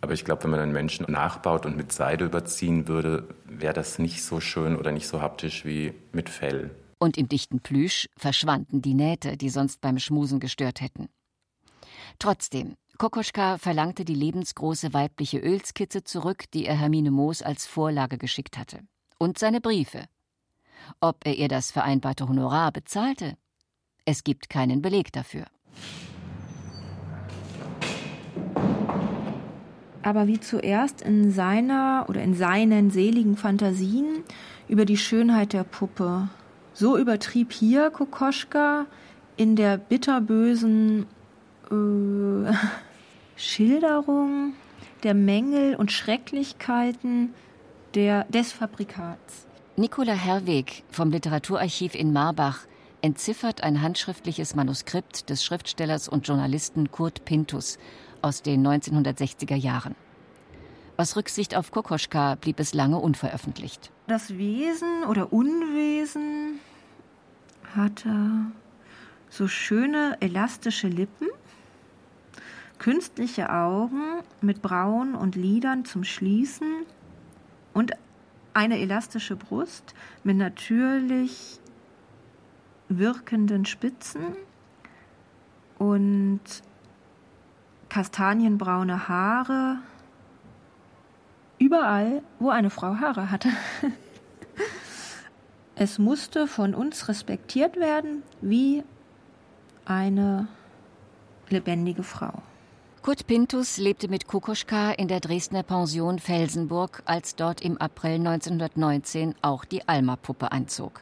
Aber ich glaube, wenn man einen Menschen nachbaut und mit Seide überziehen würde, wäre das nicht so schön oder nicht so haptisch wie mit Fell. Und im dichten Plüsch verschwanden die Nähte, die sonst beim Schmusen gestört hätten. Trotzdem, Kokoschka verlangte die lebensgroße weibliche Ölskizze zurück, die er Hermine Moos als Vorlage geschickt hatte. Und seine Briefe. Ob er ihr das vereinbarte Honorar bezahlte? Es gibt keinen Beleg dafür. Aber wie zuerst in seiner oder in seinen seligen Fantasien über die Schönheit der Puppe, so übertrieb hier Kokoschka in der bitterbösen äh, Schilderung der Mängel und Schrecklichkeiten der, des Fabrikats. Nicola Herweg vom Literaturarchiv in Marbach entziffert ein handschriftliches Manuskript des Schriftstellers und Journalisten Kurt Pintus aus den 1960er Jahren. Aus Rücksicht auf Kokoschka blieb es lange unveröffentlicht. Das Wesen oder Unwesen hatte so schöne elastische Lippen künstliche Augen mit Brauen und Lidern zum Schließen und eine elastische Brust mit natürlich wirkenden Spitzen und kastanienbraune Haare überall, wo eine Frau Haare hatte. es musste von uns respektiert werden wie eine lebendige Frau. Kurt Pintus lebte mit Kukoschka in der Dresdner Pension Felsenburg, als dort im April 1919 auch die Alma-Puppe einzog.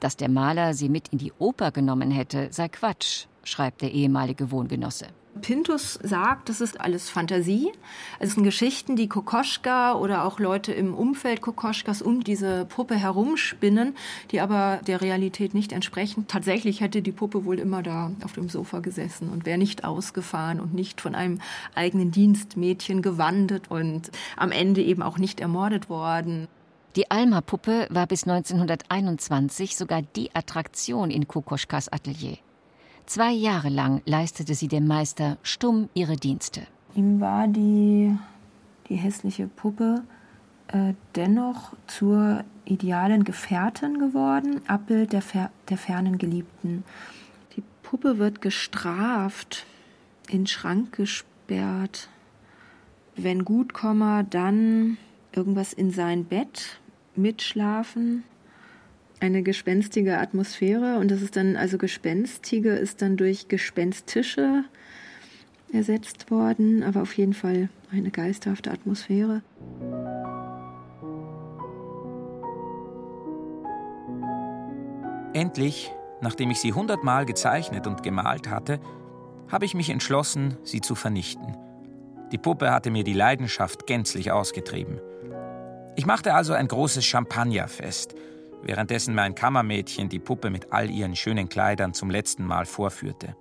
Dass der Maler sie mit in die Oper genommen hätte, sei Quatsch, schreibt der ehemalige Wohngenosse. Pintus sagt, das ist alles Fantasie. Es sind Geschichten, die Kokoschka oder auch Leute im Umfeld Kokoschkas um diese Puppe herumspinnen, die aber der Realität nicht entsprechen. Tatsächlich hätte die Puppe wohl immer da auf dem Sofa gesessen und wäre nicht ausgefahren und nicht von einem eigenen Dienstmädchen gewandet und am Ende eben auch nicht ermordet worden. Die Alma-Puppe war bis 1921 sogar die Attraktion in Kokoschkas Atelier. Zwei Jahre lang leistete sie dem Meister stumm ihre Dienste. Ihm war die, die hässliche Puppe äh, dennoch zur idealen Gefährtin geworden, Abbild der, fer der fernen Geliebten. Die Puppe wird gestraft, in Schrank gesperrt. Wenn gut komme, dann irgendwas in sein Bett mitschlafen eine gespenstige Atmosphäre und das ist dann, also Gespenstige ist dann durch Gespenstische ersetzt worden, aber auf jeden Fall eine geisterhafte Atmosphäre. Endlich, nachdem ich sie hundertmal gezeichnet und gemalt hatte, habe ich mich entschlossen, sie zu vernichten. Die Puppe hatte mir die Leidenschaft gänzlich ausgetrieben. Ich machte also ein großes Champagnerfest – währenddessen mein Kammermädchen die Puppe mit all ihren schönen Kleidern zum letzten Mal vorführte.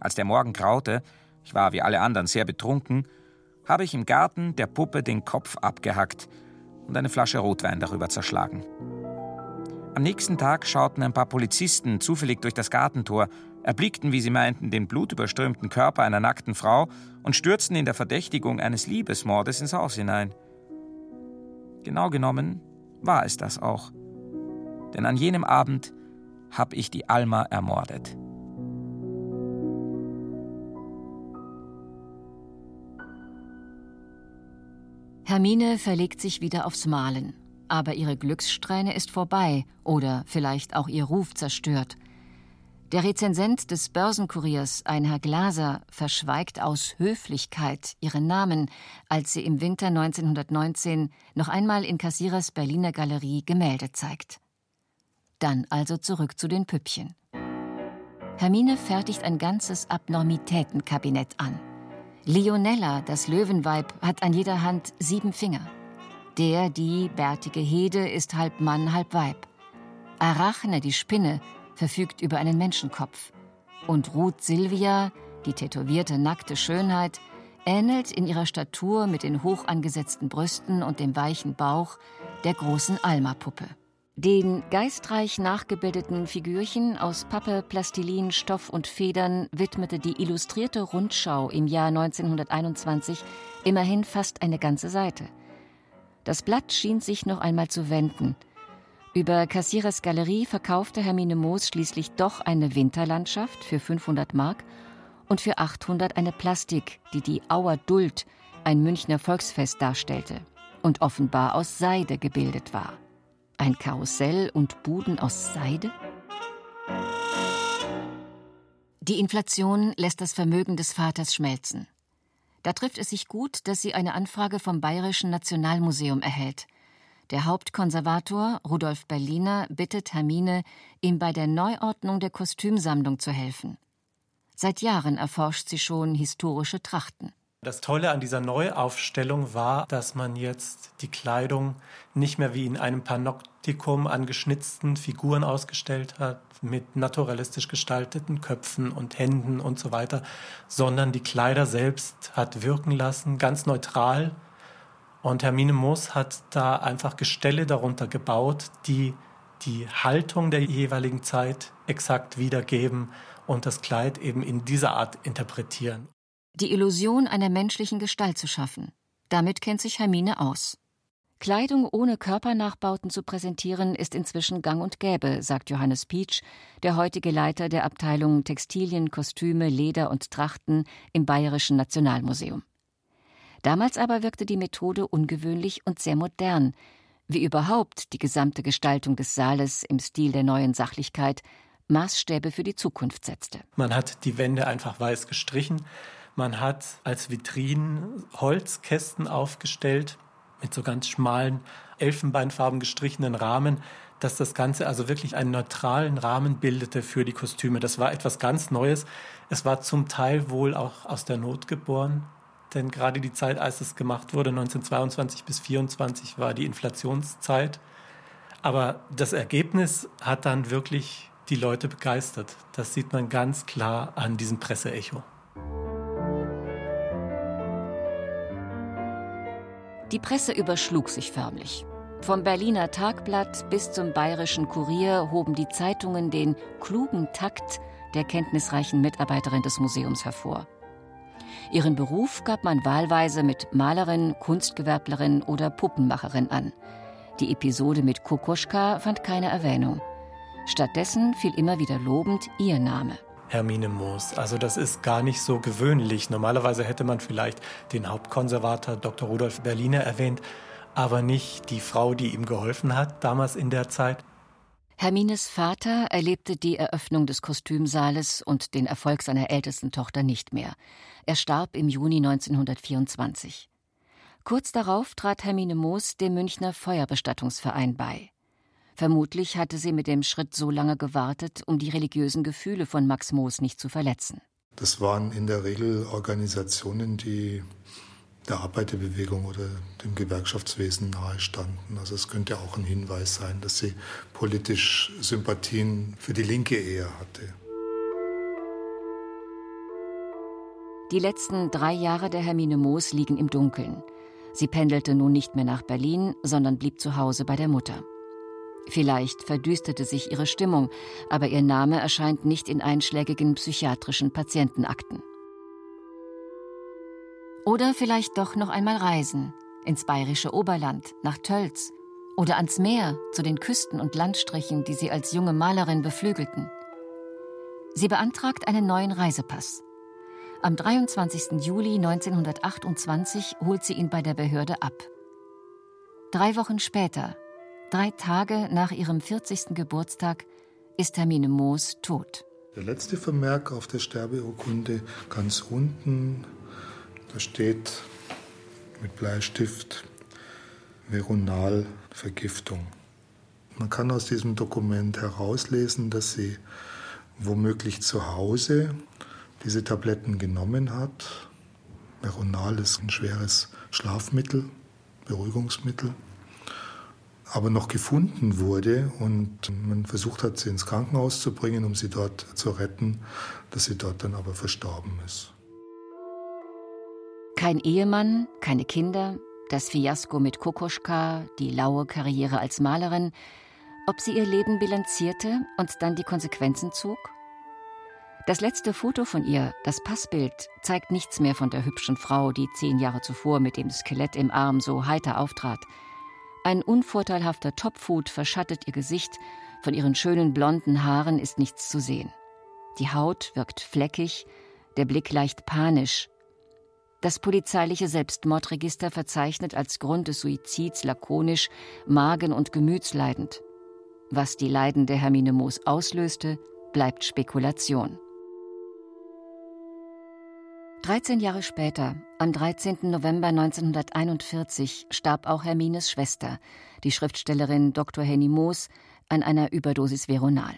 Als der Morgen graute, ich war wie alle anderen sehr betrunken, habe ich im Garten der Puppe den Kopf abgehackt und eine Flasche Rotwein darüber zerschlagen. Am nächsten Tag schauten ein paar Polizisten zufällig durch das Gartentor, erblickten, wie sie meinten, den blutüberströmten Körper einer nackten Frau und stürzten in der Verdächtigung eines Liebesmordes ins Haus hinein. Genau genommen war es das auch. Denn an jenem Abend habe ich die Alma ermordet. Hermine verlegt sich wieder aufs Malen. aber ihre Glückssträhne ist vorbei oder vielleicht auch ihr Ruf zerstört. Der Rezensent des Börsenkuriers, ein Herr Glaser, verschweigt aus Höflichkeit ihren Namen, als sie im Winter 1919 noch einmal in Kassierers Berliner Galerie Gemälde zeigt. Dann also zurück zu den Püppchen. Hermine fertigt ein ganzes Abnormitätenkabinett an. Leonella, das Löwenweib, hat an jeder Hand sieben Finger. Der, die bärtige Hede, ist halb Mann, halb Weib. Arachne, die Spinne, verfügt über einen Menschenkopf. Und Ruth Silvia, die tätowierte nackte Schönheit, ähnelt in ihrer Statur mit den hoch angesetzten Brüsten und dem weichen Bauch der großen Alma-Puppe. Den geistreich nachgebildeten Figürchen aus Pappe, Plastilin, Stoff und Federn widmete die Illustrierte Rundschau im Jahr 1921 immerhin fast eine ganze Seite. Das Blatt schien sich noch einmal zu wenden – über Kassierers Galerie verkaufte Hermine Moos schließlich doch eine Winterlandschaft für 500 Mark und für 800 eine Plastik, die die Auer Duld, ein Münchner Volksfest darstellte und offenbar aus Seide gebildet war. Ein Karussell und Buden aus Seide? Die Inflation lässt das Vermögen des Vaters schmelzen. Da trifft es sich gut, dass sie eine Anfrage vom Bayerischen Nationalmuseum erhält – der Hauptkonservator Rudolf Berliner bittet Hermine, ihm bei der Neuordnung der Kostümsammlung zu helfen. Seit Jahren erforscht sie schon historische Trachten. Das Tolle an dieser Neuaufstellung war, dass man jetzt die Kleidung nicht mehr wie in einem Panoptikum an geschnitzten Figuren ausgestellt hat, mit naturalistisch gestalteten Köpfen und Händen und so weiter, sondern die Kleider selbst hat wirken lassen, ganz neutral und Hermine Moos hat da einfach Gestelle darunter gebaut, die die Haltung der jeweiligen Zeit exakt wiedergeben und das Kleid eben in dieser Art interpretieren. Die Illusion einer menschlichen Gestalt zu schaffen. Damit kennt sich Hermine aus. Kleidung ohne Körpernachbauten zu präsentieren, ist inzwischen gang und gäbe, sagt Johannes Pietsch, der heutige Leiter der Abteilung Textilien, Kostüme, Leder und Trachten im Bayerischen Nationalmuseum. Damals aber wirkte die Methode ungewöhnlich und sehr modern, wie überhaupt die gesamte Gestaltung des Saales im Stil der neuen Sachlichkeit Maßstäbe für die Zukunft setzte. Man hat die Wände einfach weiß gestrichen, man hat als Vitrinen Holzkästen aufgestellt mit so ganz schmalen, elfenbeinfarben gestrichenen Rahmen, dass das Ganze also wirklich einen neutralen Rahmen bildete für die Kostüme. Das war etwas ganz Neues. Es war zum Teil wohl auch aus der Not geboren. Denn gerade die Zeit, als es gemacht wurde, 1922 bis 1924, war die Inflationszeit. Aber das Ergebnis hat dann wirklich die Leute begeistert. Das sieht man ganz klar an diesem Presseecho. Die Presse überschlug sich förmlich. Vom Berliner Tagblatt bis zum Bayerischen Kurier hoben die Zeitungen den klugen Takt der kenntnisreichen Mitarbeiterin des Museums hervor. Ihren Beruf gab man wahlweise mit Malerin, Kunstgewerblerin oder Puppenmacherin an. Die Episode mit Kokoschka fand keine Erwähnung. Stattdessen fiel immer wieder lobend ihr Name. Hermine Moos. Also das ist gar nicht so gewöhnlich. Normalerweise hätte man vielleicht den Hauptkonservator Dr. Rudolf Berliner erwähnt, aber nicht die Frau, die ihm geholfen hat damals in der Zeit. Hermines Vater erlebte die Eröffnung des Kostümsaales und den Erfolg seiner ältesten Tochter nicht mehr. Er starb im Juni 1924. Kurz darauf trat Hermine Moos dem Münchner Feuerbestattungsverein bei. Vermutlich hatte sie mit dem Schritt so lange gewartet, um die religiösen Gefühle von Max Moos nicht zu verletzen. Das waren in der Regel Organisationen, die der Arbeiterbewegung oder dem Gewerkschaftswesen nahestanden. Also es könnte auch ein Hinweis sein, dass sie politisch Sympathien für die Linke eher hatte. Die letzten drei Jahre der Hermine Moos liegen im Dunkeln. Sie pendelte nun nicht mehr nach Berlin, sondern blieb zu Hause bei der Mutter. Vielleicht verdüsterte sich ihre Stimmung, aber ihr Name erscheint nicht in einschlägigen psychiatrischen Patientenakten. Oder vielleicht doch noch einmal reisen ins bayerische Oberland, nach Tölz oder ans Meer zu den Küsten und Landstrichen, die sie als junge Malerin beflügelten. Sie beantragt einen neuen Reisepass. Am 23. Juli 1928 holt sie ihn bei der Behörde ab. Drei Wochen später, Drei Tage nach ihrem 40. Geburtstag ist Hermine Moos tot. Der letzte Vermerk auf der Sterbeurkunde ganz unten, da steht mit Bleistift Veronalvergiftung. Man kann aus diesem Dokument herauslesen, dass sie womöglich zu Hause diese Tabletten genommen hat. Veronal ist ein schweres Schlafmittel, Beruhigungsmittel aber noch gefunden wurde und man versucht hat, sie ins Krankenhaus zu bringen, um sie dort zu retten, dass sie dort dann aber verstorben ist. Kein Ehemann, keine Kinder, das Fiasko mit Kokoschka, die laue Karriere als Malerin, ob sie ihr Leben bilanzierte und dann die Konsequenzen zog? Das letzte Foto von ihr, das Passbild, zeigt nichts mehr von der hübschen Frau, die zehn Jahre zuvor mit dem Skelett im Arm so heiter auftrat. Ein unvorteilhafter Topfhut verschattet ihr Gesicht, von ihren schönen blonden Haaren ist nichts zu sehen. Die Haut wirkt fleckig, der Blick leicht panisch. Das polizeiliche Selbstmordregister verzeichnet als Grund des Suizids lakonisch Magen- und Gemütsleidend. Was die Leiden der Hermine Moos auslöste, bleibt Spekulation. 13 Jahre später, am 13. November 1941, starb auch Hermines Schwester, die Schriftstellerin Dr. Henny Moos, an einer Überdosis Veronal.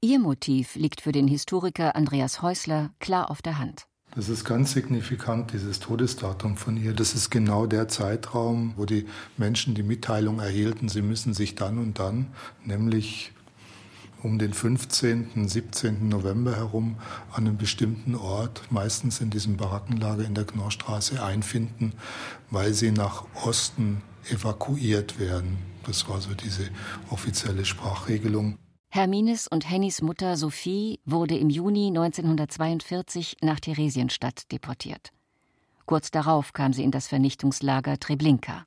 Ihr Motiv liegt für den Historiker Andreas Häusler klar auf der Hand. Das ist ganz signifikant, dieses Todesdatum von ihr. Das ist genau der Zeitraum, wo die Menschen die Mitteilung erhielten, sie müssen sich dann und dann, nämlich um den 15., 17. November herum an einem bestimmten Ort, meistens in diesem Barackenlager in der Knorrstraße, einfinden, weil sie nach Osten evakuiert werden. Das war so diese offizielle Sprachregelung. Hermines und Hennys Mutter Sophie wurde im Juni 1942 nach Theresienstadt deportiert. Kurz darauf kam sie in das Vernichtungslager Treblinka.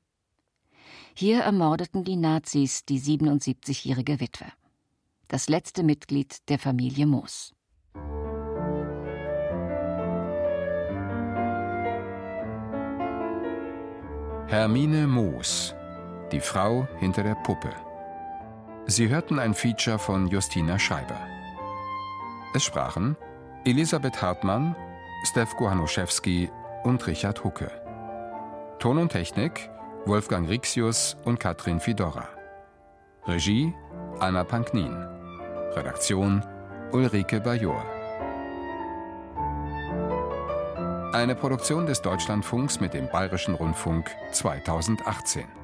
Hier ermordeten die Nazis die 77-jährige Witwe das letzte Mitglied der Familie Moos. Hermine Moos, die Frau hinter der Puppe. Sie hörten ein Feature von Justina Scheiber. Es sprachen Elisabeth Hartmann, Stef Kohanuszewski und Richard Hucke. Ton und Technik Wolfgang Rixius und Katrin Fidora. Regie Anna Panknin. Redaktion Ulrike Bajor. Eine Produktion des Deutschlandfunks mit dem Bayerischen Rundfunk 2018.